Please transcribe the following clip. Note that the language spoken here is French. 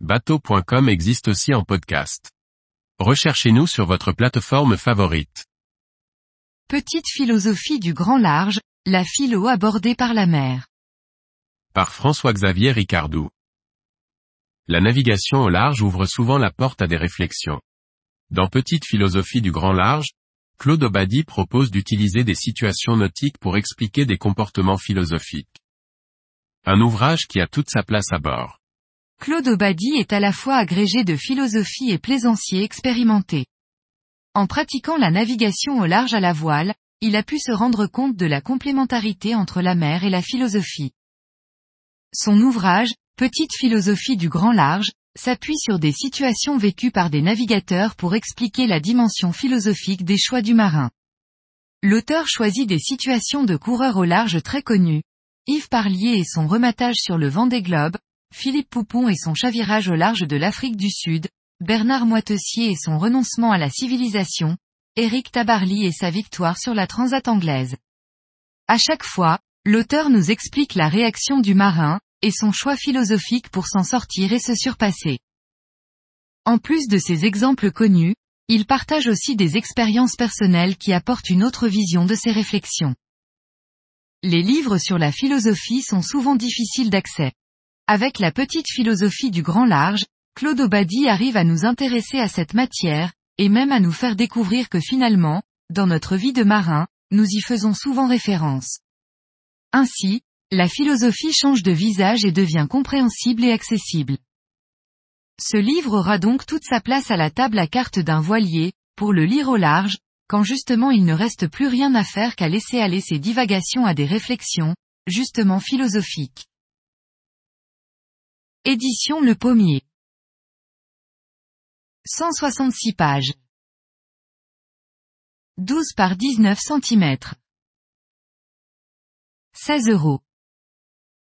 Bateau.com existe aussi en podcast. Recherchez-nous sur votre plateforme favorite. Petite philosophie du grand large, la philo abordée par la mer. Par François-Xavier Ricardou. La navigation au large ouvre souvent la porte à des réflexions. Dans Petite philosophie du grand large, Claude Obadi propose d'utiliser des situations nautiques pour expliquer des comportements philosophiques. Un ouvrage qui a toute sa place à bord. Claude Obadi est à la fois agrégé de philosophie et plaisancier expérimenté. En pratiquant la navigation au large à la voile, il a pu se rendre compte de la complémentarité entre la mer et la philosophie. Son ouvrage, Petite philosophie du grand large, s'appuie sur des situations vécues par des navigateurs pour expliquer la dimension philosophique des choix du marin. L'auteur choisit des situations de coureurs au large très connues. Yves Parlier et son rematage sur le vent des globes, Philippe Poupon et son chavirage au large de l'Afrique du Sud, Bernard Moitessier et son renoncement à la civilisation, Éric Tabarly et sa victoire sur la transat anglaise. À chaque fois, l'auteur nous explique la réaction du marin, et son choix philosophique pour s'en sortir et se surpasser. En plus de ces exemples connus, il partage aussi des expériences personnelles qui apportent une autre vision de ses réflexions. Les livres sur la philosophie sont souvent difficiles d'accès. Avec la petite philosophie du grand large, Claude Obadi arrive à nous intéresser à cette matière, et même à nous faire découvrir que finalement, dans notre vie de marin, nous y faisons souvent référence. Ainsi, la philosophie change de visage et devient compréhensible et accessible. Ce livre aura donc toute sa place à la table à carte d'un voilier, pour le lire au large, quand justement il ne reste plus rien à faire qu'à laisser aller ses divagations à des réflexions, justement philosophiques. Édition Le Pommier. 166 pages. 12 par 19 cm. 16 euros.